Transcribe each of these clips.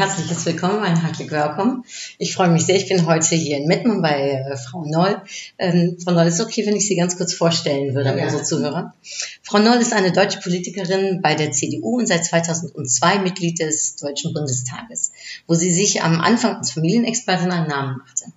Herzliches Willkommen, ein herzlich Willkommen. Ich freue mich sehr. Ich bin heute hier in Mettmann bei äh, Frau Noll. Ähm, Frau Noll, ist okay, wenn ich Sie ganz kurz vorstellen würde an Ja. unsere Zuhörer? Frau Noll ist eine deutsche Politikerin bei der CDU und seit 2002 Mitglied des Deutschen Bundestages, wo sie sich am Anfang als Familienexpertin einen Namen machte.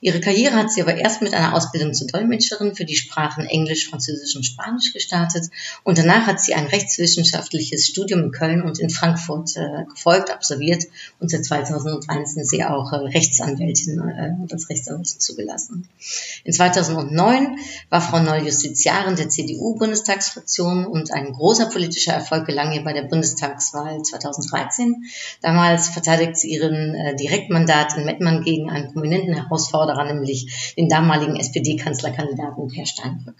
Ihre Karriere hat sie aber erst mit einer Ausbildung zur Dolmetscherin für die Sprachen Englisch, Französisch und Spanisch gestartet und danach hat sie ein rechtswissenschaftliches Studium in Köln und in Frankfurt äh, gefolgt, absolviert und seit 2001 ist sie auch äh, Rechtsanwältin äh, als Rechtsanwältin zugelassen. In 2009 war Frau Noll Justiziarin der CDU-Bundestagsfraktion und ein großer politischer Erfolg gelang ihr bei der Bundestagswahl 2013. Damals verteidigt sie ihren äh, Direktmandat in Mettmann gegen einen prominenten Herausforderer, nämlich den damaligen SPD-Kanzlerkandidaten Per Steinbrück.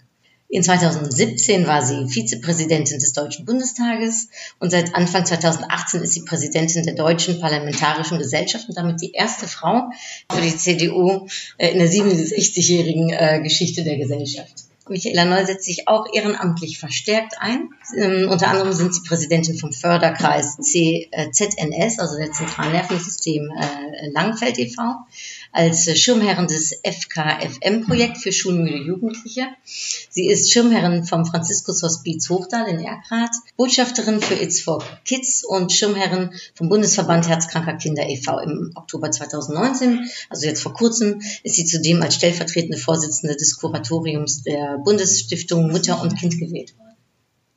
In 2017 war sie Vizepräsidentin des Deutschen Bundestages und seit Anfang 2018 ist sie Präsidentin der Deutschen Parlamentarischen Gesellschaft und damit die erste Frau für die CDU äh, in der 67-jährigen äh, Geschichte der Gesellschaft. Michaela Noll setzt sich auch ehrenamtlich verstärkt ein. Ähm, unter anderem sind sie Präsidentin vom Förderkreis C, äh, ZNS, also der Zentralnervensystem äh, Langfeld e.V., als Schirmherrin des FKFM-Projekt für schulmüde Jugendliche. Sie ist Schirmherrin vom Franziskus Hospiz Hochdal in Erkrath, Botschafterin für It's for Kids und Schirmherrin vom Bundesverband Herzkranker Kinder e.V. Im Oktober 2019, also jetzt vor kurzem, ist sie zudem als stellvertretende Vorsitzende des Kuratoriums der Bundesstiftung Mutter und Kind gewählt worden.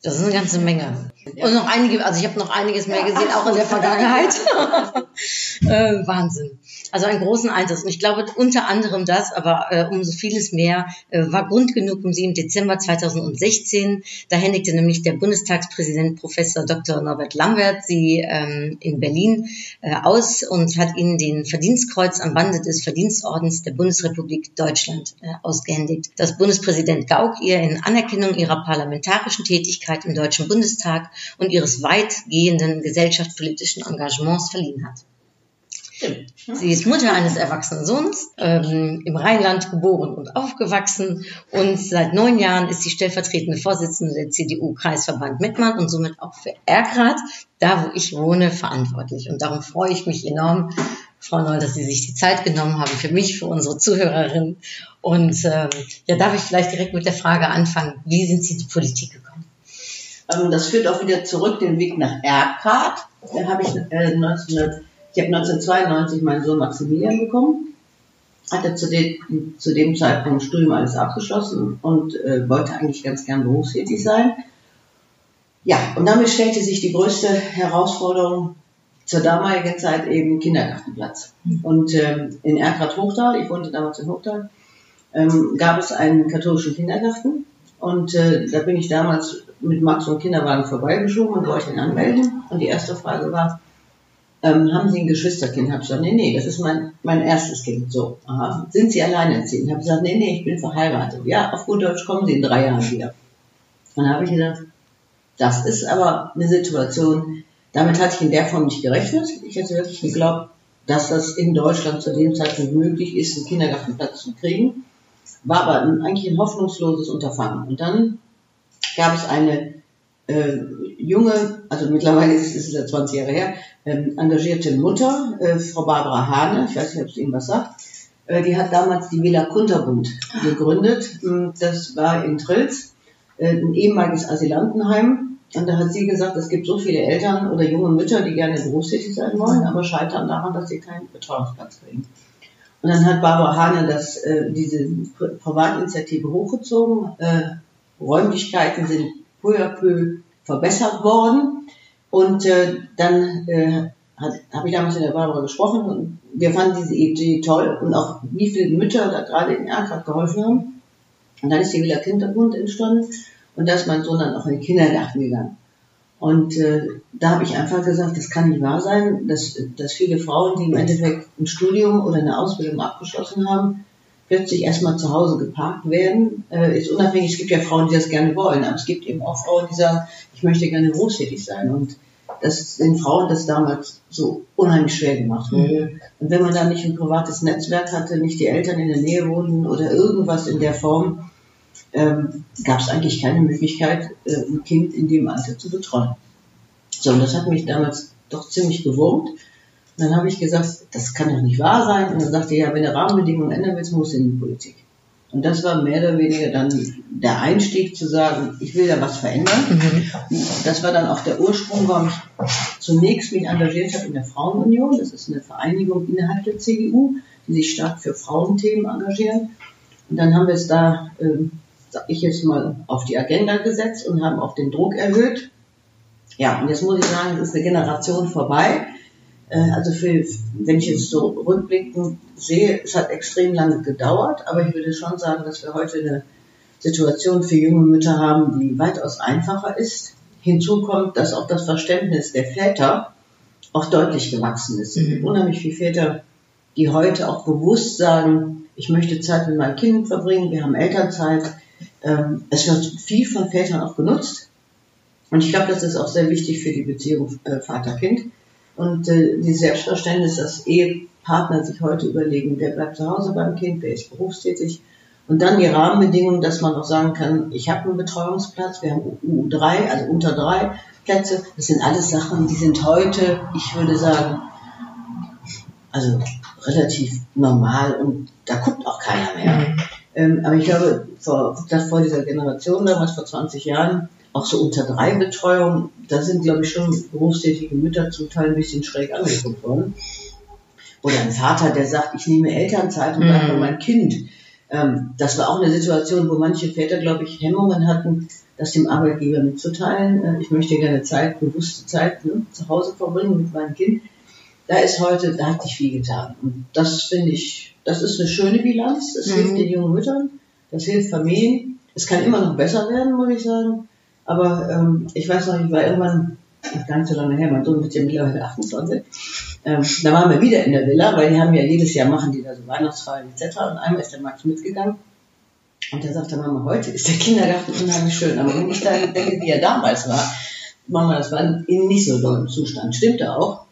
Das ist eine ganze Menge. Und noch einige, also ich habe noch einiges mehr gesehen, auch in der Vergangenheit. äh, Wahnsinn. Also einen großen Einsatz. Und ich glaube, unter anderem das, aber äh, umso vieles mehr, äh, war Grund genug, um sie im Dezember 2016, da händigte nämlich der Bundestagspräsident Professor Dr. Norbert Lambert sie ähm, in Berlin äh, aus und hat ihnen den Verdienstkreuz am Bande des Verdienstordens der Bundesrepublik Deutschland äh, ausgehändigt. Das Bundespräsident Gauck ihr in Anerkennung ihrer parlamentarischen Tätigkeit im Deutschen Bundestag und ihres weitgehenden gesellschaftspolitischen Engagements verliehen hat. Sie ist Mutter eines erwachsenen Sohns, ähm, im Rheinland geboren und aufgewachsen und seit neun Jahren ist sie stellvertretende Vorsitzende der CDU-Kreisverband Mettmann und somit auch für Erkrath, da wo ich wohne, verantwortlich. Und darum freue ich mich enorm, Frau Noll, dass Sie sich die Zeit genommen haben für mich, für unsere Zuhörerinnen. Und ähm, ja, darf ich vielleicht direkt mit der Frage anfangen, wie sind Sie in die Politik gekommen? Ähm, das führt auch wieder zurück den Weg nach Erkrath. Dann habe ich, äh, 1900, ich habe 1992 meinen Sohn Maximilian bekommen, hatte zu dem, zu dem Zeitpunkt Studium alles abgeschlossen und äh, wollte eigentlich ganz gern berufstätig sein. Ja, und damit stellte sich die größte Herausforderung zur damaligen Zeit eben Kindergartenplatz. Und ähm, in Erkrath-Hochdal, ich wohnte damals in Hochdal, ähm, gab es einen katholischen Kindergarten. Und äh, da bin ich damals mit Max und Kinderwagen vorbeigeschoben und wollte ihn anmelden. Und die erste Frage war, ähm, haben Sie ein Geschwisterkind? Hab ich gesagt, nee, nee, das ist mein, mein erstes Kind. So, aha. Sind Sie alleinerziehend? Hab gesagt, nee, nee, ich bin verheiratet. Ja, auf gut Deutsch kommen Sie in drei Jahren wieder. Dann habe ich gedacht, das ist aber eine Situation, damit hatte ich in der Form nicht gerechnet. Ich hätte wirklich geglaubt, dass das in Deutschland zu dem Zeitpunkt möglich ist, einen Kindergartenplatz zu kriegen. War aber eigentlich ein hoffnungsloses Unterfangen. Und dann gab es eine äh, junge, also mittlerweile ist es ja 20 Jahre her, ähm, engagierte Mutter, äh, Frau Barbara Hane, ich weiß nicht, ob es Ihnen was sagt, äh, die hat damals die Villa Kunterbund gegründet. Ähm, Das war in Trilz, äh, ein ehemaliges Asylantenheim. Und da hat sie gesagt, es gibt so viele Eltern oder junge Mütter, die gerne berufstätig sein wollen, aber scheitern daran, dass sie keinen Betreuungsplatz kriegen. Und dann hat Barbara Hane das, äh, diese Pri- Privatinitiative hochgezogen. Äh, Räumlichkeiten sind peu à peu verbessert worden. Und äh, dann äh, habe ich damals mit der Barbara gesprochen und wir fanden diese Idee toll und auch wie viele Mütter da gerade in Erkrath geholfen haben. Und dann ist die Villa Kinderbund entstanden und da ist mein Sohn dann auch in den Kindergarten gegangen. Und äh, da habe ich einfach gesagt, das kann nicht wahr sein, dass, dass viele Frauen, die im Endeffekt ein Studium oder eine Ausbildung abgeschlossen haben, plötzlich erstmal zu Hause geparkt werden. Äh, ist unabhängig, es gibt ja Frauen, die das gerne wollen, aber es gibt eben auch Frauen, die sagen, ich möchte gerne berufstätig sein. Und das den Frauen das damals so unheimlich schwer gemacht wurde. Mhm. Und wenn man da nicht ein privates Netzwerk hatte, nicht die Eltern in der Nähe wohnten oder irgendwas in der Form, ähm, gab es eigentlich keine Möglichkeit, äh, ein Kind in dem Alter zu betreuen. So, und das hat mich damals doch ziemlich gewurmt. Dann habe ich gesagt, das kann doch nicht wahr sein. Und dann sagte er, ja, wenn du Rahmenbedingungen ändern willst, musst du in die Politik. Und das war mehr oder weniger dann der Einstieg zu sagen, ich will da was verändern. Mhm. Das war dann auch der Ursprung, warum ich zunächst mich engagiert habe in der Frauenunion. Das ist eine Vereinigung innerhalb der CDU, die sich stark für Frauenthemen engagieren. Und dann haben wir es da, ähm, sag ich jetzt mal, auf die Agenda gesetzt und haben auch den Druck erhöht. Ja, und jetzt muss ich sagen, es ist eine Generation vorbei. Äh, Also für, wenn ich jetzt so rückblickend sehe, es hat extrem lange gedauert, aber ich würde schon sagen, dass wir heute eine Situation für junge Mütter haben, die weitaus einfacher ist. Hinzu kommt, dass auch das Verständnis der Väter auch deutlich gewachsen ist. Es gibt Mhm. unheimlich viele Väter, die heute auch bewusst sagen, ich möchte Zeit mit meinen Kindern verbringen, wir haben Elternzeit. Ähm, Es wird viel von Vätern auch genutzt. Und ich glaube, das ist auch sehr wichtig für die Beziehung äh, Vater-Kind. Und äh, die Selbstverständnis, dass Ehepartner sich heute überlegen, wer bleibt zu Hause beim Kind, wer ist berufstätig. Und dann die Rahmenbedingungen, dass man auch sagen kann, ich habe einen Betreuungsplatz, wir haben U3, also unter drei Plätze. Das sind alles Sachen, die sind heute, ich würde sagen, also relativ normal und da guckt auch keiner mehr. Ähm, aber ich glaube, vor, das vor dieser Generation damals, vor 20 Jahren, auch so unter drei Betreuung, da sind, glaube ich, schon berufstätige Mütter zum Teil ein bisschen schräg angeguckt worden. Oder ein Vater, der sagt, ich nehme Elternzeit und bleibe Mhm. meinem Kind. Ähm, das war auch eine Situation, wo manche Väter, glaube ich, Hemmungen hatten, das dem Arbeitgeber mitzuteilen. Äh, ich möchte gerne Zeit, bewusste Zeit ne, zu Hause verbringen mit meinem Kind. Da ist heute, da hat sich viel getan. Und das finde ich, das ist eine schöne Bilanz. Das Mhm. hilft den jungen Müttern, das hilft Familien. Es kann immer noch besser werden, muss ich sagen. Aber ähm, ich weiß noch, ich war irgendwann, gar nicht so lange her, mein Sohn wird ja mittlerweile 28, ähm, da waren wir wieder in der Villa, weil die haben ja jedes Jahr, machen die da so Weihnachtsfeiern etc. Und einmal ist der Max mitgegangen und der sagte, Mama, heute ist der Kindergarten unheimlich schön. Aber wenn ich da denke, wie er damals war, Mama, das war in nicht so dollem Zustand. Stimmte auch.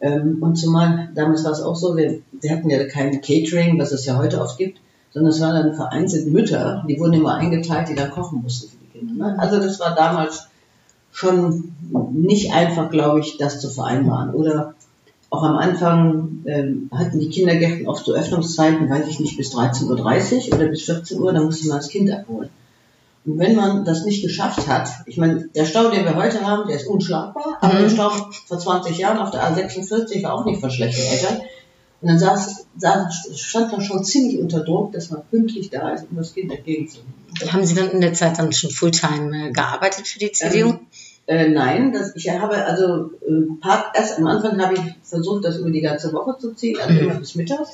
Ähm, und zumal, damals war es auch so, wir, wir hatten ja kein Catering, was es ja heute oft gibt, sondern es waren dann vereinzelt Mütter, die wurden immer eingeteilt, die dann kochen mussten Kinder. Ne? Also das war damals schon nicht einfach, glaube ich, das zu vereinbaren. Oder auch am Anfang ähm, hatten die Kindergärten oft so Öffnungszeiten, weiß ich nicht, bis 13.30 Uhr oder bis 14 Uhr, da musste man das Kind abholen. Und wenn man das nicht geschafft hat, ich meine, der Stau, den wir heute haben, der ist unschlagbar, aber Mhm. der Stau vor 20 Jahren auf der A46 war auch nicht von schlechten Eltern. Und dann saß, saß, stand man schon ziemlich unter Druck, dass man pünktlich da ist, um das Kind entgegenzunehmen. Haben Sie dann in der Zeit dann schon Fulltime äh, gearbeitet für die CDU? Ähm, Äh, nein, das, ich habe also äh, Part, erst am Anfang habe ich versucht, das über die ganze Woche zu ziehen, also Mhm. immer bis mittags.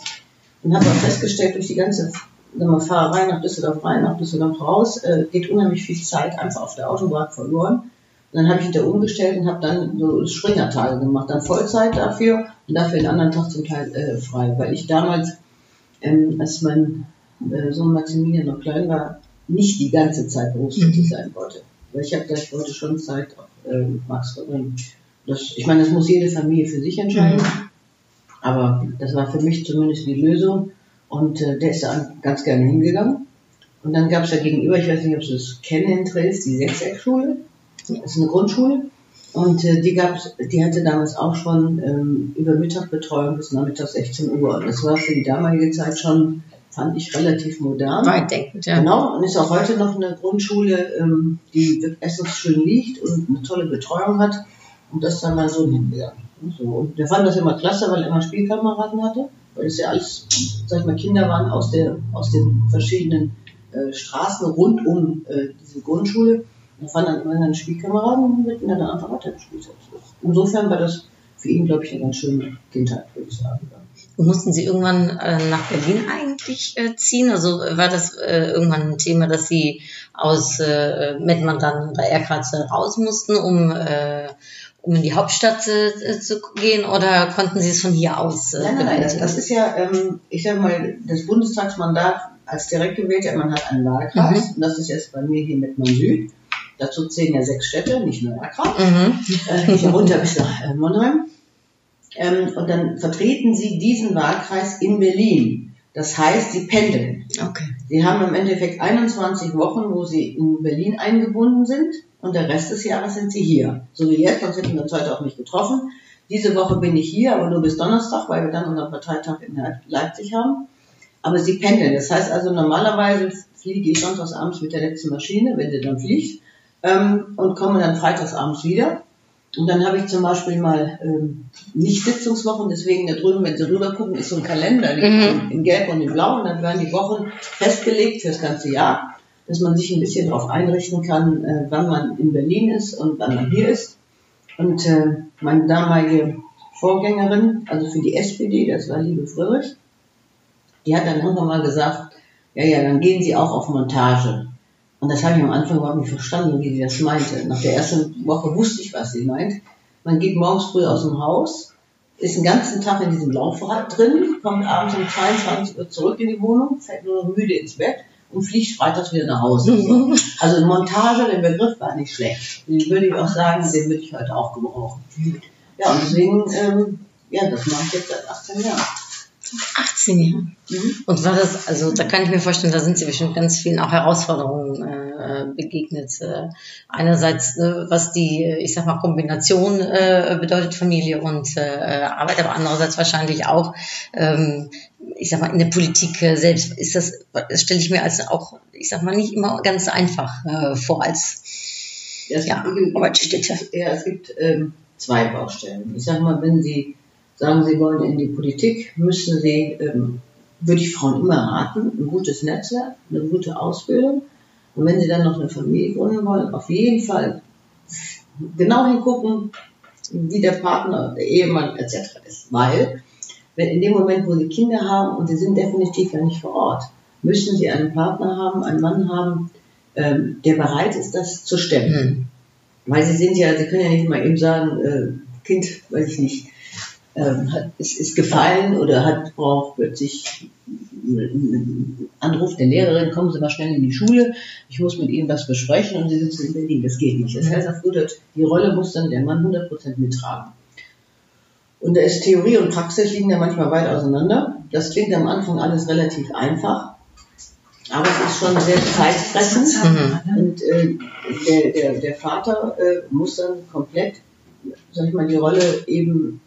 Und habe auch festgestellt, durch die ganze sagen wir, Fahrerei nach Düsseldorf rein, nach Düsseldorf raus, äh, geht unheimlich viel Zeit einfach auf der Autobahn verloren. Dann habe ich wieder umgestellt und habe dann so Springertage gemacht, dann Vollzeit dafür und dafür den anderen Tag zum Teil äh, frei, weil ich damals, ähm, als mein äh, Sohn Maximilian noch klein war, nicht die ganze Zeit berufstätig Mhm. sein wollte. Weil ich habe gesagt, ich wollte schon Zeit auf ähm, Max verbringen. Das, ich meine, das muss jede Familie für sich entscheiden. Mhm. Aber das war für mich zumindest die Lösung. Und äh, der ist da ganz gerne hingegangen. Und dann gab es da gegenüber, ich weiß nicht, ob du das kennen in die Sechseckschule. Das ist eine Grundschule. Und äh, die gab's, die hatte damals auch schon ähm, über Mittagbetreuung bis nachmittags 16 Uhr. Und das war für die damalige Zeit schon, fand ich, relativ modern. Weitdenkend, ja. Genau, und ist auch heute noch eine Grundschule, ähm, die schön liegt und eine tolle Betreuung hat. Und das ist dann mein Sohn hingegangen. So. Und der fand das immer klasse, weil er immer Spielkameraden hatte. Weil es ja alles, sag ich mal, Kinder waren aus, der, aus den verschiedenen äh, Straßen rund um äh, diese Grundschule. Und fand dann immer seine Spielkameraden mit denen er dann einfach weitergespielt hat. Insofern war das für ihn, glaube ich, eine ganz schöne Kindheit, würde ich sagen. Mussten Sie irgendwann äh, nach Berlin eigentlich äh, ziehen? Also äh, war das äh, irgendwann ein Thema, dass Sie aus äh, Mettmann dann oder Erkratze raus mussten, um, äh, um in die Hauptstadt äh, zu gehen oder konnten Sie es von hier aus? Äh, Nein, nein, nein, das, ist ja, ähm, ich sag mal, das Bundestagsmandat als direkt gewählter, man hat einen Wahlkreis, und das ist jetzt bei mir hier Mettmann Süd. Dazu zählen ja sechs Städte, nicht nur Erkrath. Mhm. äh, hier runter bis nach äh, Monheim. Ähm, und dann vertreten Sie diesen Wahlkreis in Berlin. Das heißt, Sie pendeln. Okay. Sie haben im Endeffekt 21 Wochen, wo Sie in Berlin eingebunden sind und der Rest des Jahres sind Sie hier. So wie jetzt, sonst hätten wir uns heute auch nicht getroffen. Diese Woche bin ich hier, aber nur bis Donnerstag, weil wir dann unseren Parteitag in Leipzig haben. Aber Sie pendeln. Das heißt also, normalerweise fliege ich sonntags abends mit der letzten Maschine, wenn sie dann fliegt, ähm, und komme dann freitags abends wieder. Und dann habe ich zum Beispiel mal ähm, nicht Sitzungswochen, deswegen da drüben, wenn Sie rüber gucken, ist so ein Kalender Mhm. in, Gelb und in Blau und dann werden die Wochen festgelegt für das ganze Jahr, dass man sich ein bisschen darauf einrichten kann, äh, wann man in Berlin ist und wann man hier ist. Und äh, meine damalige Vorgängerin, also für die SPD, das war Liebe Friedrich, die hat dann irgendwann mal gesagt, ja, ja, dann gehen Sie auch auf Montage. Und das habe ich am Anfang überhaupt nicht verstanden, wie sie das meinte. Nach der ersten Woche wusste ich, was sie meint. Man geht morgens früh aus dem Haus, ist den ganzen Tag in diesem Laufrad drin, kommt abends um 22 Uhr zurück in die Wohnung, fällt nur noch müde ins Bett und fliegt freitags wieder nach Hause. So. Also Montage, der Begriff war nicht schlecht. Den würde ich auch sagen, den würde ich heute auch gebrauchen. Ja, und deswegen, ähm, ja, das mache ich jetzt seit 18 Jahren. 18 Jahre. Mhm. Und war das, also da kann ich mir vorstellen, da sind Sie bestimmt ganz vielen auch Herausforderungen äh, begegnet. Äh, einerseits, äh, was die, äh, ich sag mal, Kombination äh, bedeutet Familie und äh, Arbeit, aber andererseits wahrscheinlich auch, ähm, ich sag mal, in der Politik selbst ist das, das stelle ich mir als auch, ich sag mal, nicht immer ganz einfach vor als Ja, es Ja, gibt- Arbeitsstätte. Ja, es gibt ähm, zwei Baustellen. Ich sage mal, wenn Sie sagen, Sie wollen in die Politik, müssen Sie, ähm, würde ich Frauen immer raten, ein gutes Netzwerk, eine gute Ausbildung. Und wenn Sie dann noch eine Familie gründen wollen, auf jeden Fall genau hingucken, wie der Partner, der Ehemann etc. ist. Weil, wenn in dem Moment, wo Sie Kinder haben und Sie sind definitiv ja nicht vor Ort, müssen Sie einen Partner haben, einen Mann haben, ähm, der bereit ist, das zu stemmen. hm, Weil sie sind ja, sie können ja nicht mal eben sagen, äh, Kind, weiß ich nicht, ähm, hat, ist, ist gefallen oder hat braucht plötzlich einen Anruf der Lehrerin, kommen Sie mal schnell in die Schule, ich muss mit Ihnen was besprechen und Sie sitzen in Berlin. Das geht nicht. Das heißt auf gut die Rolle muss dann der Mann 100% mittragen. Und da ist Theorie und Praxis liegen da manchmal weit auseinander. Das klingt am Anfang alles relativ einfach, aber es ist schon sehr zeitfressend. Mhm. Und äh, der, der, der Vater äh, muss dann komplett, sag ich mal, die Rolle eben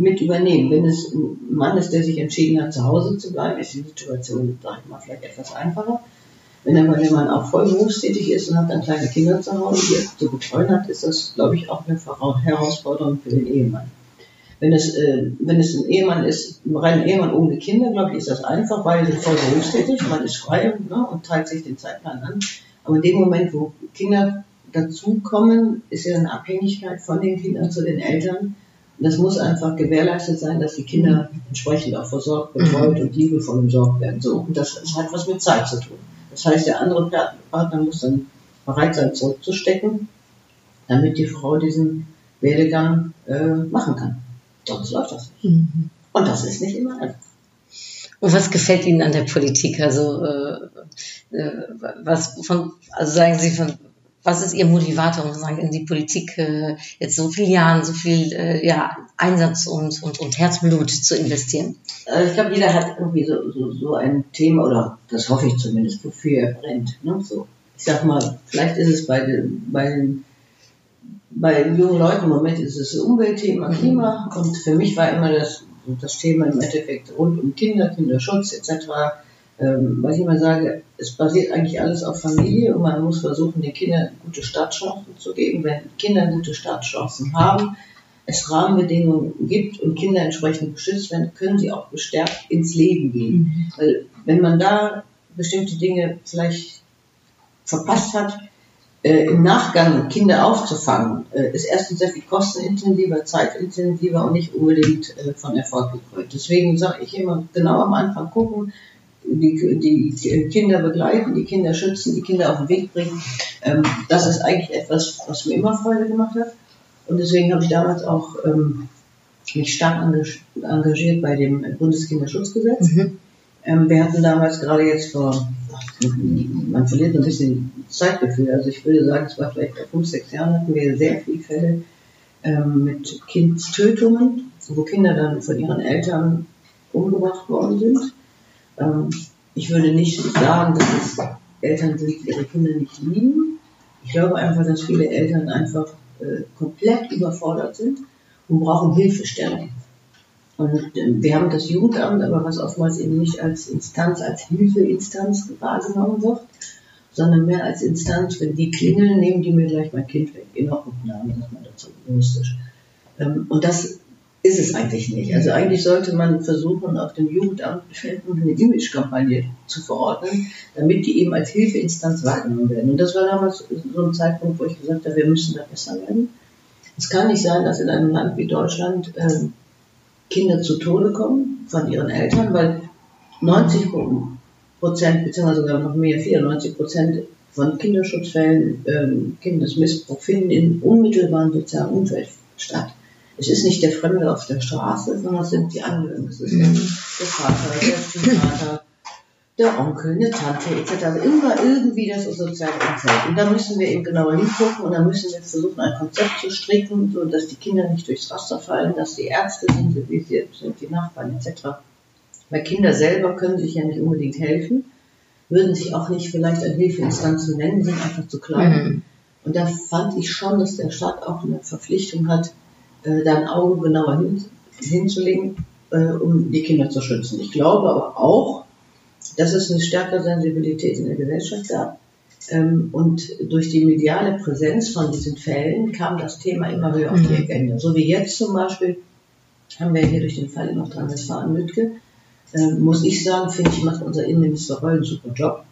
mit übernehmen. Wenn es ein Mann ist, der sich entschieden hat, zu Hause zu bleiben, ist die Situation, sag ich mal, vielleicht etwas einfacher. Wenn aber der Mann auch voll berufstätig ist und hat dann kleine Kinder zu Hause, die er zu betreuen hat, ist das, glaube ich, auch eine Herausforderung für den Ehemann. Wenn es, äh, wenn es ein Ehemann ist, ein reiner Ehemann ohne Kinder, glaube ich, ist das einfach, weil sie voll berufstätig, man ist frei ne, und teilt sich den Zeitplan an. Aber in dem Moment, wo Kinder dazukommen, ist ja eine Abhängigkeit von den Kindern zu den Eltern. Und das muss einfach gewährleistet sein, dass die Kinder entsprechend auch versorgt, betreut und liebevoll umsorgt werden. So, und das hat was mit Zeit zu tun. Das heißt, der andere Pa- Partner muss dann bereit sein, zurückzustecken, damit die Frau diesen Werdegang äh, machen kann. Sonst läuft das nicht. Mhm. Und das ist nicht immer einfach. Und was gefällt Ihnen an der Politik? Also äh, äh, was von, also sagen Sie von, was ist Ihr Motivator, um sagen, in die Politik äh, jetzt so viele Jahren, so viel äh, ja, Einsatz und, und, und Herzblut zu investieren? Also ich glaube, jeder hat irgendwie so, so, so ein Thema, oder das hoffe ich zumindest, wofür er brennt. Ne? So, ich sag mal, vielleicht ist es bei den, bei bei jungen Leuten im Moment ist es Umweltthema, Klima und für mich war immer das, das Thema im Endeffekt rund um Kinder, Kinderschutz etc., ähm, weil ich immer sage, es basiert eigentlich alles auf Familie und man muss versuchen, den Kindern gute Startchancen zu geben. Wenn Kinder gute Startchancen haben, es Rahmenbedingungen gibt und Kinder entsprechend geschützt werden, können sie auch gestärkt ins Leben gehen. Weil wenn man da bestimmte Dinge vielleicht verpasst hat, äh, im Nachgang Kinder aufzufangen, äh, ist erstens sehr viel kostenintensiver, zeitintensiver und nicht unbedingt äh, von Erfolg gekrönt. Deswegen sage ich immer, genau am Anfang gucken, die, die Kinder begleiten, die Kinder schützen, die Kinder auf den Weg bringen. Ähm, das ist eigentlich etwas, was mir immer Freude gemacht hat. Und deswegen habe ich damals auch ähm, mich stark engag- engagiert bei dem Bundeskinderschutzgesetz. Mhm. Ähm, wir hatten damals gerade jetzt vor, man verliert ein bisschen Zeitgefühl. Also ich würde sagen, es war vielleicht vor fünf, sechs Jahren hatten wir sehr viele Fälle ähm, mit Kindstötungen, wo Kinder dann von ihren Eltern umgebracht worden sind. Ähm, ich würde nicht sagen, dass es Eltern sind, die ihre Kinder nicht lieben. Ich glaube einfach, dass viele Eltern einfach äh, komplett überfordert sind und brauchen Hilfestellung. Und äh, wir haben das Jugendamt, aber was oftmals eben nicht als Instanz, als Hilfeinstanz wahrgenommen wird, sondern mehr als Instanz, wenn die klingeln, nehmen die mir gleich mein Kind weg. In Obhutnahme, sagt man dazu, juristisch. Ähm, Und das ist es eigentlich nicht. Also eigentlich sollte man versuchen, auf dem Jugendamt eine Imagekampagne zu verordnen, damit die eben als Hilfeinstanz wahrgenommen werden. Und das war damals so ein Zeitpunkt, wo ich gesagt habe, wir müssen da besser werden. Es kann nicht sein, dass in einem Land wie Deutschland ähm, Kinder zu Tode kommen von ihren Eltern, weil 90 Prozent, beziehungsweise sogar noch mehr, 94 Prozent von Kinderschutzfällen, ähm, Kindesmissbrauch finden in unmittelbaren sozialen Umfeld statt. Es ist nicht der Fremde auf der Straße, sondern es sind die Angehörigen. Es ist der, der Vater, der Stiefvater, der Onkel, eine Tante etc. Also immer irgendwie das soziale Umfeld. Und da müssen wir eben genauer hingucken und da müssen wir versuchen, ein Konzept zu stricken, so dass die Kinder nicht durchs Raster fallen, dass die Ärzte sind, wie sie sind, die Nachbarn etc. Weil Kinder selber können sich ja nicht unbedingt helfen, würden sich auch nicht vielleicht an Hilfeinstanzen nennen, sind einfach zu klein. Mhm. Und da fand ich schon, dass der Staat auch eine Verpflichtung hat, äh, da ein Auge genauer hin, hinzulegen, äh, um die Kinder zu schützen. Ich glaube aber auch, dass es eine stärkere Sensibilität in der Gesellschaft gab. Ähm, und durch die mediale Präsenz von diesen Fällen kam das Thema immer höher auf die Agenda. So wie jetzt zum Beispiel haben wir hier durch den Fall in Nordrhein-Westfalen-Lütke, ähm, muss ich sagen, finde ich, macht unser Innenminister Reul einen super Job.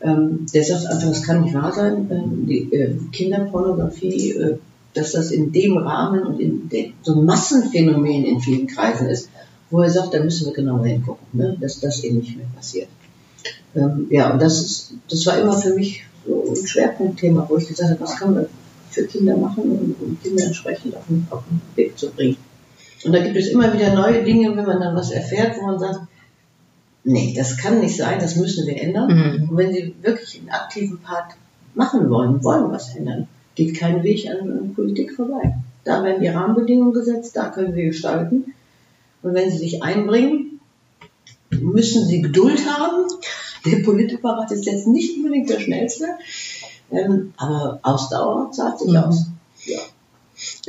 Ähm, der sagt einfach, es kann nicht wahr sein, ähm, die äh, Kinderpornografie, äh, dass das in dem Rahmen und in de, so ein Massenphänomen in vielen Kreisen ist, wo er sagt, da müssen wir genauer hingucken, ne, dass das eben nicht mehr passiert. Ähm, ja, und das, ist, das war immer für mich so ein Schwerpunktthema, wo ich gesagt habe, was kann man für Kinder machen, um, um Kinder entsprechend auf den, auf den Weg zu bringen. Und da gibt es immer wieder neue Dinge, wenn man dann was erfährt, wo man sagt, nee, das kann nicht sein, das müssen wir ändern. Mhm. Und wenn Sie wirklich einen aktiven Part machen wollen, wollen was ändern, geht kein Weg an, an Politik vorbei. Da werden die Rahmenbedingungen gesetzt, da können wir gestalten. Und wenn Sie sich einbringen, müssen Sie Geduld haben. Der Politapparat ist jetzt nicht unbedingt der schnellste, ähm, aber Ausdauer zahlt sich Mhm. aus. Ja.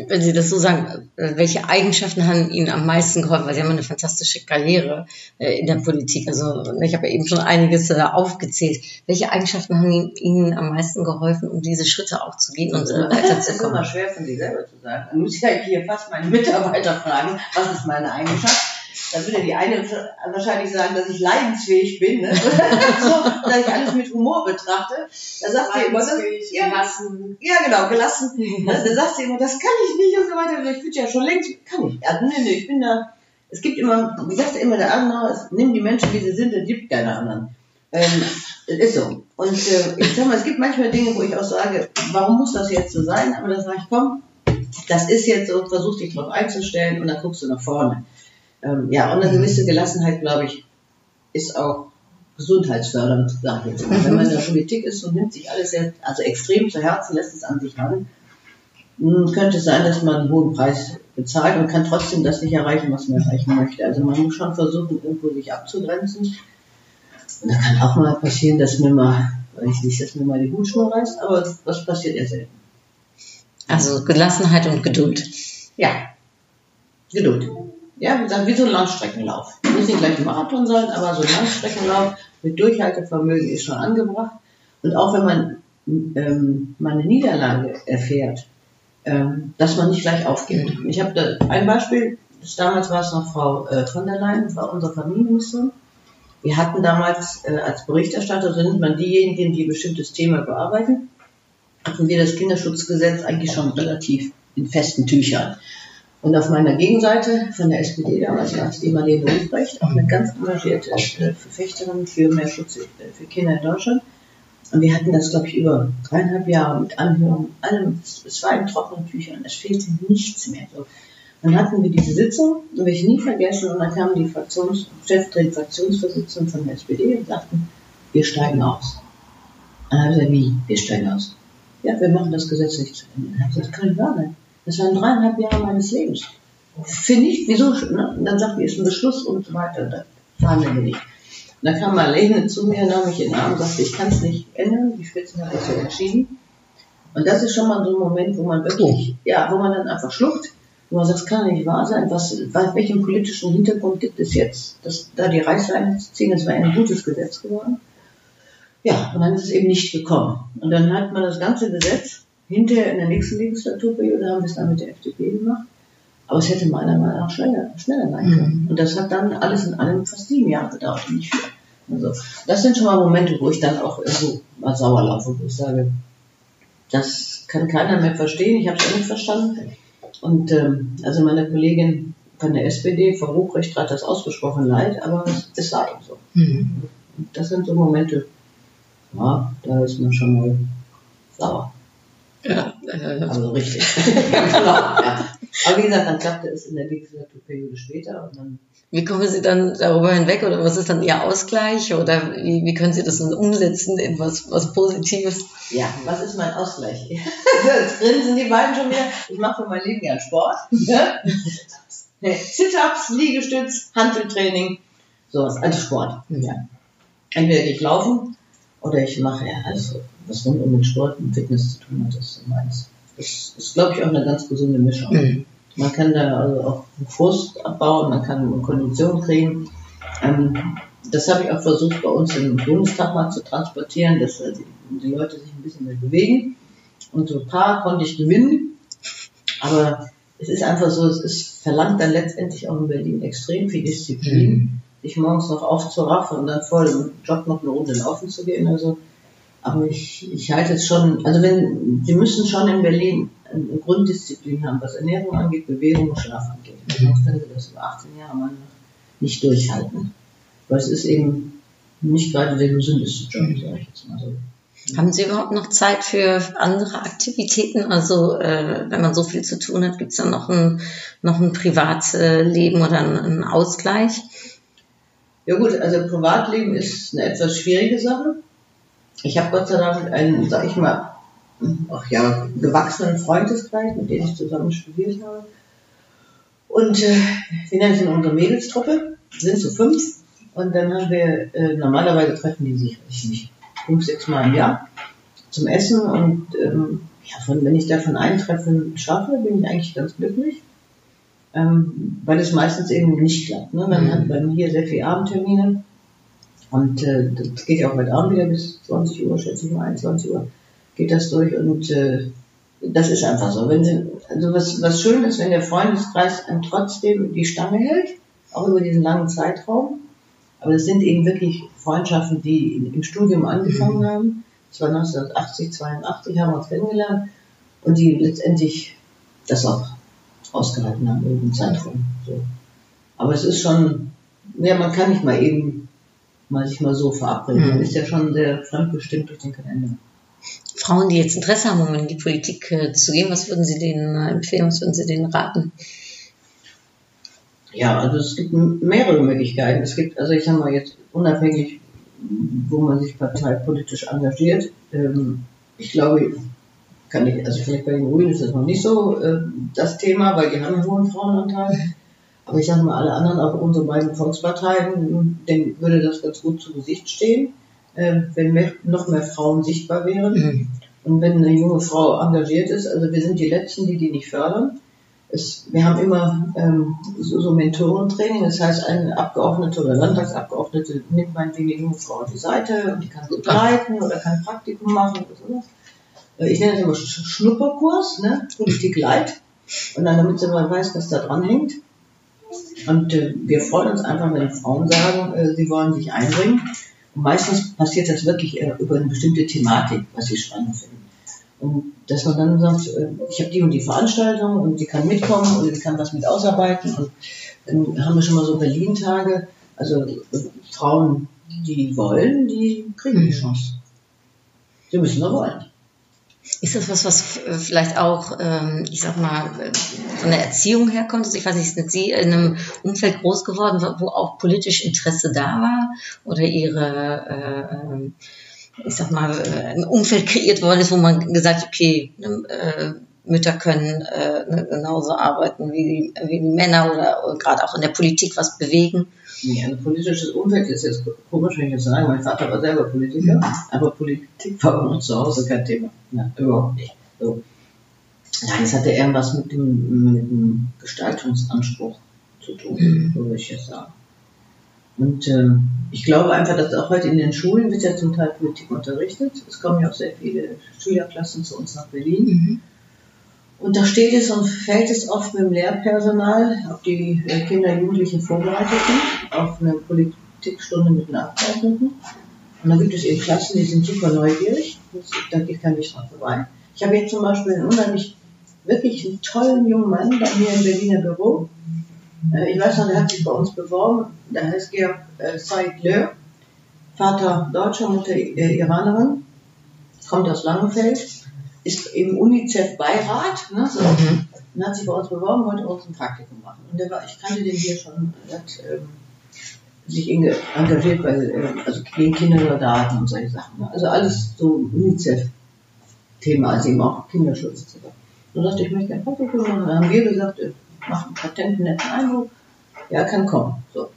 Wenn Sie das so sagen, äh, welche Eigenschaften haben Ihnen am meisten geholfen? Weil Sie haben eine fantastische Karriere äh, in der Politik. Also ich habe ja eben schon einiges äh, aufgezählt. Welche Eigenschaften haben Ihnen- am meisten geholfen, um diese Schritte auch zu gehen und äh, Das ist immer weiterzukommen? schwer von sich selber zu sagen. Dann muss ich ja hier fast meine Mitarbeiter fragen, was ist meine Eigenschaft? Da würde die eine wahrscheinlich sagen, dass ich leidensfähig bin, ne? so, dass ich alles mit Humor betrachte. Da sagt sie immer, das, ja, gelassen. ja, genau, gelassen. Da sagt sie immer, das kann ich nicht und so weiter. Ich bin ja schon längst, kann ich. Ja, nee, nee, ich bin da. Es gibt immer, wie sagt immer der andere, es, nimm die Menschen, wie sie sind, es gibt keine anderen. Ähm, ist so. Und äh, ich sag mal, es gibt manchmal Dinge, wo ich auch sage, warum muss das jetzt so sein? Aber dann sage ich, komm, das ist jetzt so, versuch dich drauf einzustellen und dann guckst du nach vorne. Ähm, ja, und eine gewisse Gelassenheit, glaube ich, ist auch gesundheitsfördernd, sage ich jetzt mal. Wenn man in der Politik ist und nimmt sich alles sehr, also extrem zu Herzen, lässt es an sich ran, mh, könnte es sein, dass man einen hohen Preis bezahlt und kann trotzdem das nicht erreichen, was man erreichen möchte. Also man muss schon versuchen, irgendwo sich abzugrenzen. Und da kann auch mal passieren, dass mir mal, weiß ich nicht, dass mir mal die Hutschnur reißt, aber das passiert eher selten. Also Gelassenheit und Geduld. Ja, Geduld. Ja, wie so ein Langstreckenlauf. Muss nicht gleich ein Marathon sein, aber so ein Langstreckenlauf mit Durchhaltevermögen ist schon angebracht. Und auch wenn man ähm, mal eine Niederlage erfährt, ähm, dass man nicht gleich aufgibt. Ich habe da ein Beispiel, das damals war es noch Frau äh, von der Leyen, war unsere Familienministerin. Wir hatten damals äh, als Berichterstatter sind man diejenigen, die ein bestimmtes Thema bearbeiten. hatten wir das Kinderschutzgesetz eigentlich schon relativ in festen Tüchern. Und auf meiner Gegenseite von der SPD damals saß die Marlene Ruprecht, auch eine ganz engagierte äh, Verfechterin für mehr Schutz äh, für Kinder in Deutschland. Und wir hatten das, glaube ich, über dreieinhalb Jahre mit Anhörungen, allem, es war in trockenen Tüchern, es fehlte nichts mehr. So. Dann hatten wir diese Sitzung, und will ich nie vergessen, und dann kamen die Fraktions stellvertretende Fraktionsvorsitzenden von der SPD und sagten, wir steigen aus. Dann habe ich gesagt, wie, wir steigen aus? Ja, wir machen das Gesetz nicht zu Ende. Dann habe ich gesagt, das kann nicht wahr sein. Das waren dreieinhalb Jahre meines Lebens. Finde ich, wieso? Ne? Und dann sagt die, ist ein Beschluss und so weiter. Da verhandeln wir nicht. Und dann kam Marlene zu mir, nahm mich in den Arm und sagte, ich kann es nicht ändern, die Spitzen hat das so entschieden. Und das ist schon mal so ein Moment, wo man wirklich, ja, wo man dann einfach schluckt, wo man sagt, es kann nicht wahr sein, was, welchen politischen Hintergrund gibt es jetzt, dass da die Reißleine zu ziehen, das wäre ein gutes Gesetz geworden. Ja, und dann ist es eben nicht gekommen. Und dann hat man das ganze Gesetz, hinterher in der nächsten Legislaturperiode haben wir es dann mit der FDP gemacht, aber es hätte meiner Meinung nach schneller, schneller sein können. Und das hat dann alles in allem fast sieben Jahre gedauert, nicht vier. Also, das sind schon mal Momente, wo ich dann auch irgendwo mal sauer laufe, wo ich sage, das kann keiner mehr verstehen, ich habe es auch nicht verstanden. Und ähm, also meine Kollegin von der SPD, Frau Ruprecht, hat das ausgesprochen leid, aber es, war eben so. Mhm. Das sind so Momente, ja, da ist man schon mal sauer. Ja, Also richtig. Genau. Ja. Aber wie gesagt, dann klappte es in der Legislaturperiode später und dann wie kommen Sie dann darüber hinweg oder was ist dann Ihr Ausgleich oder wie, wie können Sie das dann umsetzen in was, was Positives? Ja, was ist mein Ausgleich? Jetzt grinsen die beiden schon wieder. Ich mache für mein Leben gern Sport. Ja? Sit-ups, Liegestütz, Handeltraining, sowas, also Sport. Ja. Entweder gehe ich laufen oder ich mache ja also was rund um den Sport und Fitness zu tun hat, das ist meins. Das ist, glaube ich, auch eine ganz gesunde Mischung. Mhm. Man kann da also auch Frust abbauen, man kann Kondition kriegen. Ähm, das habe ich auch versucht bei uns im Bundestag mal zu transportieren, dass äh, die, die Leute sich ein bisschen mehr bewegen. Und so ein paar konnte ich gewinnen. Aber es ist einfach so, es ist, verlangt dann letztendlich auch in Berlin extrem viel Disziplin, sich morgens noch aufzuraffen und dann vor dem Job noch eine Runde laufen zu gehen. Also, aber ich, ich halte es schon, also wenn, Sie müssen schon in Berlin eine Grunddisziplin haben, was Ernährung angeht, Bewegung und Schlaf angeht. Sonst können Sie das über 18 Jahre mal nicht durchhalten. Weil es ist eben nicht gerade der gesündeste Job, sage ich jetzt mal so. Haben Sie überhaupt noch Zeit für andere Aktivitäten? Also äh, wenn man so viel zu tun hat, gibt es dann noch ein, noch ein Privatleben oder einen Ausgleich? Ja gut, also Privatleben ist eine etwas schwierige Sache. Ich habe Gott sei Dank einen, sag ich mal, ach ja, gewachsenen Freundeskreis, mit dem ich zusammen studiert habe. Und äh, wir nennen es in unsere Mädelstruppe, sind so fünf. Und dann haben wir, äh, normalerweise treffen die sich, weiß ich nicht, fünf, sechs Mal im Jahr zum Essen. Und ähm, ja, von, wenn ich davon ein Treffen schaffe, bin ich eigentlich ganz glücklich. Ähm, weil es meistens eben nicht klappt. Ne? Dann hat man hier sehr viele Abendtermine. Und äh, das geht ja auch heute Abend wieder bis 20 Uhr, schätze ich mal, 21 Uhr geht das durch und äh, das ist einfach so. Wenn sie, also was, was schön ist, wenn der Freundeskreis einem trotzdem die Stange hält, auch über diesen langen Zeitraum. Aber das sind eben wirklich Freundschaften, die im Studium angefangen haben. Das war 1980, 82 haben wir uns kennengelernt und die letztendlich das auch ausgehalten haben über den Zeitraum. So. Aber es ist schon, ja, man kann nicht mal eben mal sich mal so verabreden. Man ist ja schon sehr fremdbestimmt durch den Kalender. Frauen, die jetzt Interesse haben, um in die Politik äh, zu gehen, was würden Sie denen äh, empfehlen, was würden Sie denen raten? Ja, also es gibt mehrere Möglichkeiten. Es gibt, also ich sag mal jetzt unabhängig, wo man sich parteipolitisch engagiert. Ähm, ich glaube, kann ich, also vielleicht bei den Grünen ist das noch nicht so äh, das Thema, weil die haben einen hohen Frauenanteil. Aber ich sag mal, alle anderen, auch unsere beiden Volksparteien, denen würde das ganz gut zu Gesicht stehen, äh, wenn mehr, noch mehr Frauen sichtbar wären. Mhm. Und wenn eine junge Frau engagiert ist, also wir sind die Letzten, die die nicht fördern. Es, wir haben immer ähm, so, so Mentorentraining, das heißt, eine Abgeordnete oder Landtagsabgeordnete nimmt meinetwegen die junge Frau auf die Seite und die kann begleiten oder kann Praktikum machen oder sowas. Äh, Ich nenne das immer Sch- Schnupperkurs, ne? Politik Light. Und dann, damit sie mal weiß, was da dran hängt. Und äh, wir freuen uns einfach, wenn Frauen sagen, äh, sie wollen sich einbringen. Und meistens passiert das wirklich äh, über eine bestimmte Thematik, was sie spannend finden. Und dass man dann sagt, äh, ich habe die und die Veranstaltung und die kann mitkommen oder die kann was mit ausarbeiten. Und dann haben wir schon mal so Berlin-Tage. Also äh, Frauen, die wollen, die kriegen die Mhm. Chance. Sie müssen nur wollen. Ist das was, was äh, vielleicht auch, ähm, ich sag mal, äh, von der Erziehung herkommt? Ich weiß nicht, sind Sie in einem Umfeld groß geworden, wo- auch politisch Interesse da war? Oder Ihre, äh, ähm, ich sag mal, äh, ein Umfeld kreiert worden ist, wo man gesagt hat, okay, ne, äh, Mütter können äh, ne, genauso arbeiten wie die, Männer oder gerade auch in der Politik was bewegen? Nee, ein politisches Umfeld ist jetzt komisch, wenn ich das sage. Mein Vater war selber Politiker, aber Politik war bei uns zu Hause kein Thema. Ja, überhaupt nicht. So. Nein, es hatte eher was mit dem, mit dem Gestaltungsanspruch zu tun, Mhm. würde ich jetzt sagen. Und ähm, ich glaube einfach, dass auch heute in den Schulen wird ja zum Teil Politik unterrichtet. Es kommen ja auch sehr viele Schülerklassen zu uns nach Berlin. Mhm. Und da steht es und fällt es oft mit dem Lehrpersonal, ob die äh, Kinder, Jugendlichen vorbereitet sind, auf eine Politikstunde mit Abgeordneten. Und dann gibt es eben Klassen, die sind super neugierig. Da geht kein Weg dran vorbei. Ich habe jetzt zum Beispiel einen unheimlich, wirklich einen tollen jungen Mann bei mir im Berliner Büro. Äh, ich weiß noch, der hat sich bei uns beworben. Der heißt Georg äh, Said Löhr. Vater Deutscher, Mutter Iranerin. Kommt aus Langenfeld. Ist im UNICEF-Beirat. Ne, so. Mhm. Und hat sich bei uns beworben, wollte uns ein Praktikum machen. Und der war, ich kannte den hier schon, er hat ähm, sich engagiert bei, äh, also gegen Kindersoldaten und solche Sachen. Ne? Also alles so UNICEF-Thema, also eben auch Kinderschutz etc. Und sagte, ich möchte ein Praktikum machen. Und dann haben wir gesagt, äh, macht einen patenten netten Eindruck. Ja, kann kommen. So.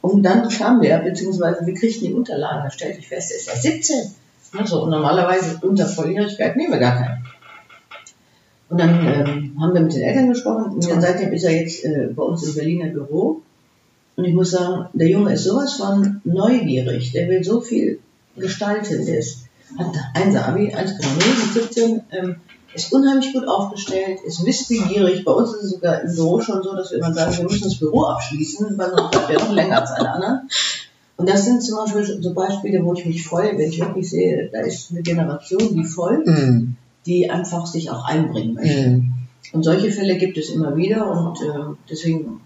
Und dann kam der, beziehungsweise wir kriegten die Unterlagen, da stellte ich fest, er ist ja 17. So, und normalerweise unter Volljährigkeit nehmen wir gar keinen. Und dann ähm, haben wir mit den Eltern gesprochen und dann seitdem ist er jetzt äh, bei uns im Berliner Büro. Und ich muss sagen, der Junge ist sowas von neugierig, der will so viel gestalten, der ist, hat 1 Abi, 1,0 mit 17, ähm, ist unheimlich gut aufgestellt, ist wissbegierig. Bei uns ist es sogar im Büro schon so, dass wir immer sagen, wir müssen das Büro abschließen, weil sonst bleibt er noch länger als alle anderen. Und das sind zum Beispiel so Beispiele, wo ich mich freue, wenn ich wirklich sehe, da ist eine Generation, die folgt, Mhm. die einfach sich auch einbringen möchte. Mhm. Und solche Fälle gibt es immer wieder und äh, deswegen,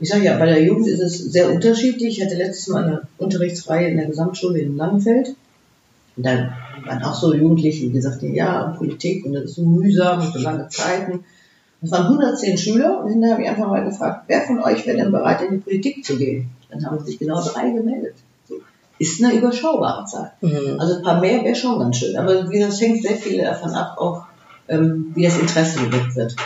ich sage ja, bei der Jugend ist es sehr unterschiedlich. Ich hatte letztes Mal eine Unterrichtsreihe in der Gesamtschule in Langenfeld. Und dann waren auch so Jugendliche, die gesagt haben, ja, und Politik und das ist so mühsam und so lange Zeiten. Das waren 110 Schüler und dann habe ich einfach mal gefragt, wer von euch wäre denn bereit, in die Politik zu gehen? Dann haben sich genau drei gemeldet. So. Ist eine überschaubare Zahl. Mhm. Also ein paar mehr wäre schon ganz schön. Aber wie das hängt sehr viel davon ab, auch ähm, wie das Interesse geweckt wird.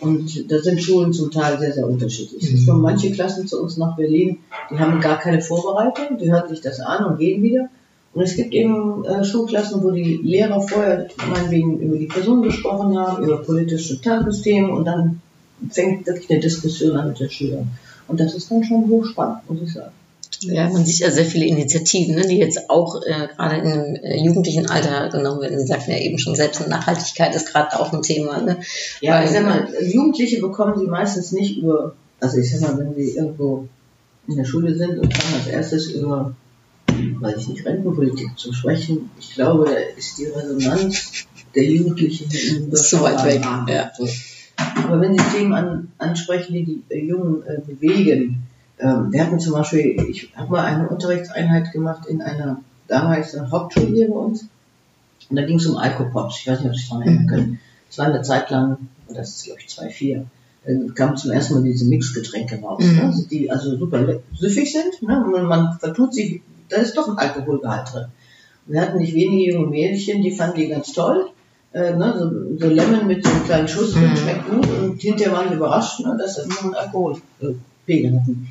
Und da sind Schulen zum Teil sehr, sehr unterschiedlich. Es kommen manche Klassen zu uns nach Berlin, die haben gar keine Vorbereitung, die hören sich das an und gehen wieder. Und es gibt eben äh, Schulklassen, wo die Lehrer vorher meinetwegen über die Person gesprochen haben, über politische Tagesthemen und dann fängt wirklich eine Diskussion an mit den Schülern. Und das ist dann schon hochspannend, muss ich sagen. Ja, man sieht ja sehr viele Initiativen, ne, die jetzt auch äh, gerade in einem äh, jugendlichen Alter genommen werden. Sie sagten ja eben schon, selbst Nachhaltigkeit ist gerade auch ein Thema. Ne? Ja, Weil- ich sag mal, Jugendliche bekommen sie meistens nicht über, also ich sag mal, wenn sie irgendwo in der Schule sind und fangen als erstes über, weiß ich nicht, Rentenpolitik zu sprechen, ich glaube, da ist die Resonanz der Jugendlichen zu weit weg, ja. Aber wenn sie Themen an, ansprechen, die die äh, Jungen äh, bewegen, ähm, wir hatten zum Beispiel, ich habe mal eine Unterrichtseinheit gemacht in einer damals eine Hauptschule hier bei uns. Und da ging es um Alkopops. Ich weiß nicht, ob Sie sich daran erinnern können. Es war eine Zeit lang, das ist glaube ich 2,4, dann kamen zum ersten Mal diese Mixgetränke raus, Mhm. ne? die also super süffig sind. Ne? Und man vertut sich, da ist doch ein Alkoholgehalt drin. Und wir hatten nicht wenige junge Mädchen, die fanden die ganz toll. Äh, ne? so, so Lemon mit so einem kleinen Schuss drin, Mhm. schmeckt gut. Und hinterher waren sie überrascht, ne? dass sie nur einen Alkoholpegel hatten.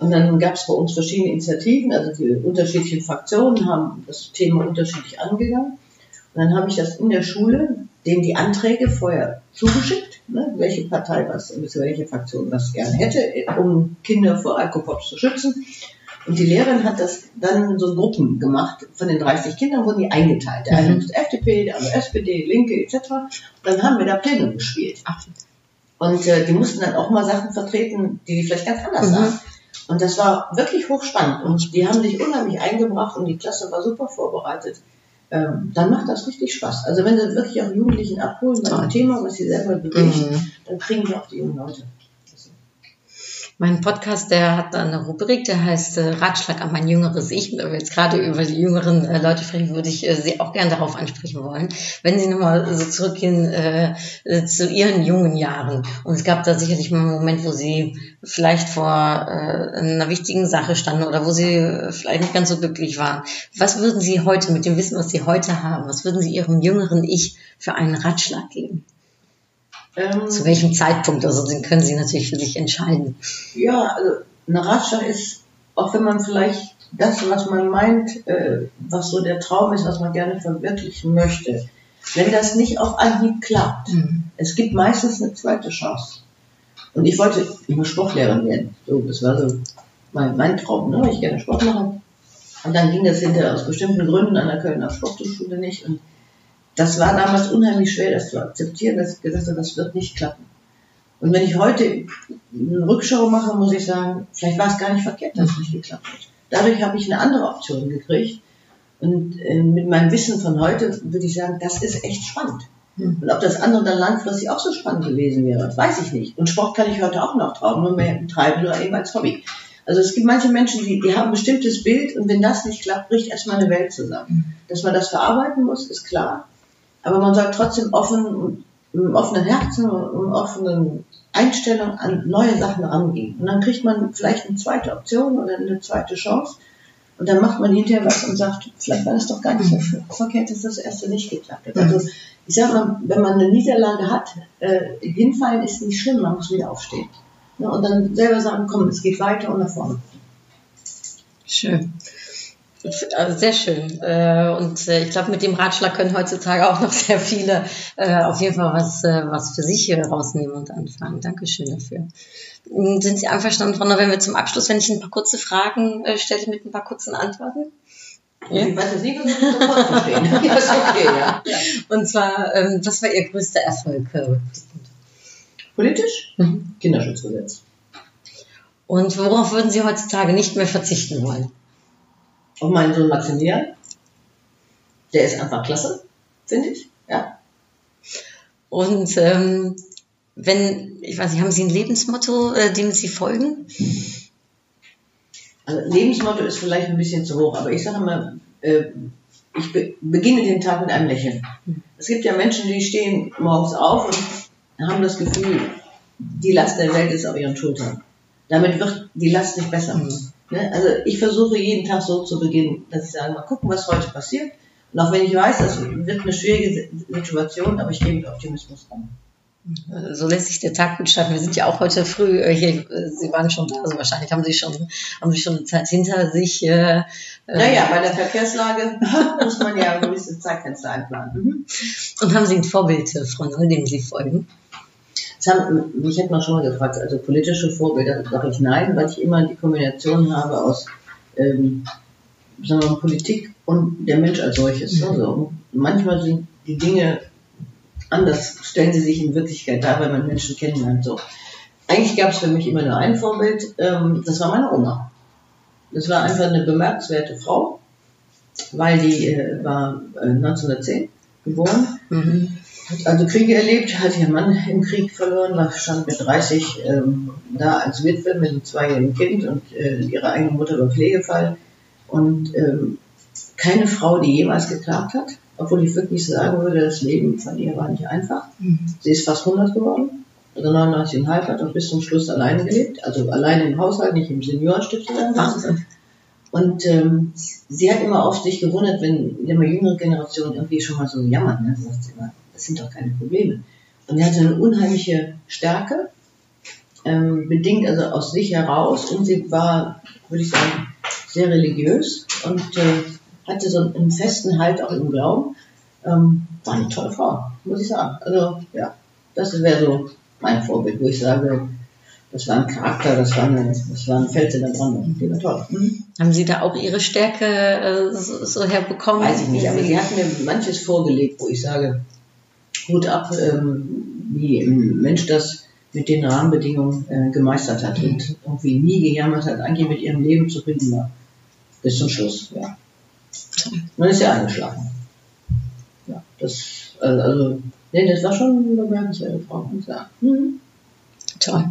Und dann gab es bei uns verschiedene Initiativen, also die unterschiedlichen Fraktionen haben das Thema unterschiedlich angegangen. Und dann habe ich das in der Schule, denen die Anträge vorher zugeschickt, ne, welche Partei was, welche Fraktion was gerne hätte, um Kinder vor Alkopops zu schützen. Und die Lehrerin hat das dann so in Gruppen gemacht. Von den 30 Kindern wurden die eingeteilt. Der eine Mhm. musste FDP, der andere SPD, Linke etc. Und dann haben wir da Pläne gespielt. Und äh, die mussten dann auch mal Sachen vertreten, die die vielleicht ganz anders Mhm. sahen. Und das war wirklich hochspannend. Und die haben sich unheimlich eingebracht und die Klasse war super vorbereitet. ähm, dann macht das richtig Spaß. Also wenn sie wirklich auch Jugendlichen abholen bei einem Thema, was sie selber bewegt, Mhm. dann kriegen wir auch die jungen Leute. Mein Podcast, der hat eine Rubrik, der heißt äh, Ratschlag an mein jüngeres Ich. Und Wenn wir jetzt gerade über die jüngeren äh, Leute sprechen, würde ich äh, Sie auch gerne darauf ansprechen wollen. Wenn Sie nochmal so zurückgehen äh, äh, zu Ihren jungen Jahren. Und es gab da sicherlich mal einen Moment, wo Sie vielleicht vor äh, einer wichtigen Sache standen oder wo Sie äh, vielleicht nicht ganz so glücklich waren. Was würden Sie heute mit dem Wissen, was Sie heute haben, was würden Sie Ihrem jüngeren Ich für einen Ratschlag geben? Ähm, Zu welchem Zeitpunkt? Also den können Sie natürlich für sich entscheiden. Ja, also ein Ratschlag ist, auch wenn man vielleicht das, was man meint, äh, was so der Traum ist, was man gerne verwirklichen möchte, wenn das nicht auf Anhieb klappt, Mhm. es gibt meistens eine zweite Chance. Und ich wollte immer Sportlehrerin werden. So, das war so mein, mein Traum, ne? weil ich gerne Sport mache. Und dann ging das hinterher aus bestimmten Gründen an der Kölner Sporthochschule nicht. Und das war damals unheimlich schwer, das zu akzeptieren, dass ich gesagt habe, das wird nicht klappen. Und wenn ich heute eine Rückschau mache, muss ich sagen, vielleicht war es gar nicht verkehrt, dass es nicht geklappt hat. Dadurch habe ich eine andere Option gekriegt. Und äh, mit meinem Wissen von heute würde ich sagen, das ist echt spannend. Hm. Und ob das andere dann langfristig auch so spannend gewesen wäre, weiß ich nicht. Und Sport kann ich heute auch noch trauen, nur mehr treiben oder eben als Hobby. Also es gibt manche Menschen, die, die haben ein bestimmtes Bild und wenn das nicht klappt, bricht erstmal eine Welt zusammen. Dass man das verarbeiten muss, ist klar. Aber man soll trotzdem offen mit einem offenen Herzen und offenen Einstellung an neue Sachen rangehen. Und dann kriegt man vielleicht eine zweite Option oder eine zweite Chance. Und dann macht man hinterher was und sagt, vielleicht war das doch gar nicht so verkehrt, dass das erste nicht geklappt hat. Also ich sag mal, wenn man eine Niederlage hat, äh, hinfallen ist nicht schlimm, man muss wieder aufstehen. Ja, und dann selber sagen, komm, es geht weiter und nach vorne. Schön. Also sehr schön. Äh, Und äh, ich glaube, mit dem Ratschlag können heutzutage auch noch sehr viele äh, auf jeden Fall was, was für sich äh, rausnehmen und anfangen. Dankeschön dafür. Mm, Sind Sie einverstanden, Frau wenn wir zum Abschluss, wenn ich ein paar kurze Fragen stelle mit ein paar kurzen Antworten? Ja. Ich weiß jetzt nicht, was ich ja, ist okay, ja. ja. Und zwar, ähm, was war Ihr größter Erfolg? Politisch? Mhm. Kinderschutzgesetz. Und worauf würden Sie heutzutage nicht mehr verzichten wollen? Auf meinen Sohn Maximilian. Der ist einfach klasse, finde ich. Ja. Und ähm, wenn, ich weiß nicht, haben Sie ein Lebensmotto, äh, dem Sie folgen? Also Lebensmotto ist vielleicht ein bisschen zu hoch, aber ich sage mal, äh, ich be beginne den Tag mit einem Lächeln. Es gibt ja Menschen, die stehen morgens auf und haben das Gefühl, die Last der Welt ist auf ihren Schultern. Damit wird die Last nicht besser. Mhm. Ne? Also ich versuche jeden Tag so zu beginnen, dass ich sage, mal gucken, was heute passiert. Und auch wenn ich weiß, das wird eine schwierige Situation, aber ich gehe mit Optimismus ran. So lässt sich der Tag gut starten. Wir sind ja auch heute früh äh, hier. Sie waren schon da, also wahrscheinlich haben Sie schon, haben Sie schon eine Zeit hinter sich. Äh, äh, Naja, bei der Verkehrslage muss man ja gewisse Zeitfenster einplanen. Mhm. Und haben Sie ein Vorbild, äh, Frau Noll, dem Sie folgen? Haben, mich hat man schon mal gefragt, also politische Vorbilder, sage ich nein, weil ich immer die Kombination habe aus ähm, sagen wir mal, Politik und der Mensch als solches. Mhm. Also, manchmal sind die Dinge anders, stellen sie sich in Wirklichkeit dar, wenn man Menschen kennenlernt. So. Eigentlich gab es für mich immer nur ein Vorbild, ähm, das war meine Oma. Das war einfach eine bemerkenswerte Frau, weil die äh, war äh, 1910 geboren Mhm. Hat also Kriege erlebt, hat ihren Mann im Krieg verloren, war stand mit 30 ähm, da als Witwe mit einem zweijährigen Kind und äh, ihre eigene Mutter war Pflegefall. Und ähm, keine Frau, die jemals geklagt hat, obwohl ich wirklich sagen würde, das Leben von ihr war nicht einfach. Mhm. Sie ist fast 100 geworden, also 99,5 hat und bis zum Schluss alleine gelebt, also alleine im Haushalt, nicht im Seniorenstift. Wahnsinn. Und ähm, sie hat immer auf sich gewundert, wenn immer jüngere Generationen irgendwie schon mal so jammern. Ne? Sagt sie immer, das sind doch keine Probleme. Und sie hatte eine unheimliche Stärke, ähm, bedingt also aus sich heraus. Und sie war, würde ich sagen, sehr religiös und äh, hatte so einen festen Halt auch im Glauben. Ähm, war eine tolle Frau, muss ich sagen. Also ja, das wäre so mein Vorbild, wo ich sage, das war ein Charakter, das war, eine, das war ein Fels in der Brandung. Die war toll. Mhm. Haben Sie da auch Ihre Stärke äh, so, so herbekommen? Weiß ich nicht, aber sie hat mir manches vorgelegt, wo ich sage, Hut ab, ähm, wie ein Mensch das mit den Rahmenbedingungen äh, gemeistert hat und irgendwie nie gejammert hat, eigentlich mit ihrem Leben zufrieden war. Bis zum Schluss, ja. Man ist ja eingeschlafen. Das, also, also nee, das war schon eine bemerkenswerte Frau, muss ich sagen. Mhm. Toll.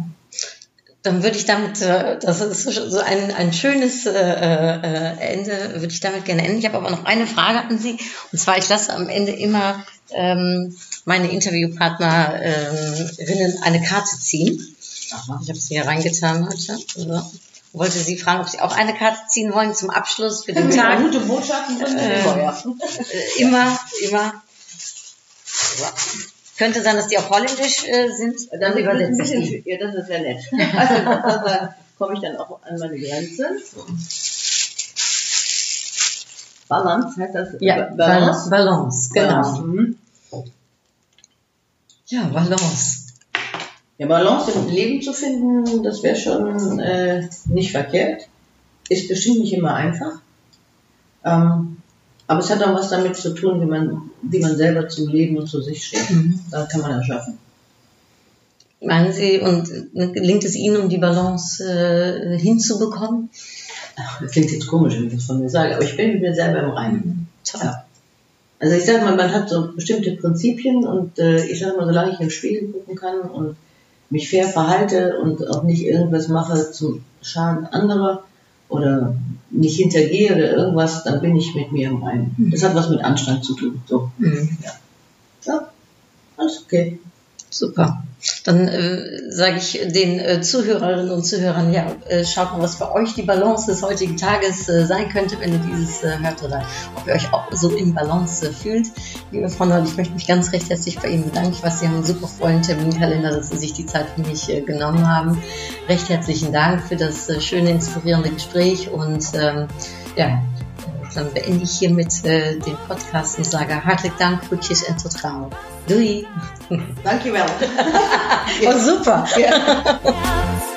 Dann würde ich damit, äh, das ist so ein, ein schönes äh, äh, Ende, würde ich damit gerne enden. Ich habe aber noch eine Frage an Sie. Und zwar, ich lasse am Ende immer ähm, meine Interviewpartnerinnen eine Karte ziehen. Aha. Ich habe sie hier reingetan heute. So. Wollte Sie fragen, ob Sie auch eine Karte ziehen wollen zum Abschluss für den Ja, Tag. gute Botschaften sind Äh, immer, ja. Äh, immer, immer. So. Könnte sein, dass die auf Holländisch äh, sind. Dann übersetze ein ich die. ja, das ist ja nett. Also, da komme ich dann auch an meine Grenze. Balance heißt das? Ja, Balance. Balance, genau. Balance. Mhm. Ja, Balance. Ja, Balance im Leben zu finden, das wäre schon äh, nicht verkehrt. Ist bestimmt nicht immer einfach. Ähm, aber es hat auch was damit zu tun, wie man, wie man selber zum Leben und zu sich steht. Mhm. Da kann man das schaffen. Meinen Sie, und äh, gelingt es Ihnen, um die Balance äh, hinzubekommen? Ach, Das klingt jetzt komisch, wenn ich das von mir sage, aber ich bin mit mir selber im Reinen. Ja. Also ich sage mal, man hat so bestimmte Prinzipien und äh, ich sage mal, solange ich in den Spiegel gucken kann und mich fair verhalte und auch nicht irgendwas mache zum Schaden anderer oder nicht hintergehe oder irgendwas, dann bin ich mit mir im Reinen. Das hat was mit Anstand zu tun. So, Mhm. ja, alles okay. Super. Dann äh, sage ich den äh, Zuhörerinnen und Zuhörern, ja, äh, schaut mal, was für euch die Balance des heutigen Tages äh, sein könnte, wenn ihr dieses äh, hört oder ob ihr euch auch so in Balance fühlt. Liebe Frau Noll, ich möchte mich ganz recht herzlich bei Ihnen bedanken. Ich weiß, Sie haben einen super vollen Terminkalender, dass Sie sich die Zeit für mich äh, genommen haben. Recht herzlichen Dank für das schöne, inspirierende Gespräch und ähm, ja, dann beende ich hiermit den Podcast und sage hartelijk dank, groetjes en tot gauw. Doei! Danke, well. Oh, super! ja. Ja.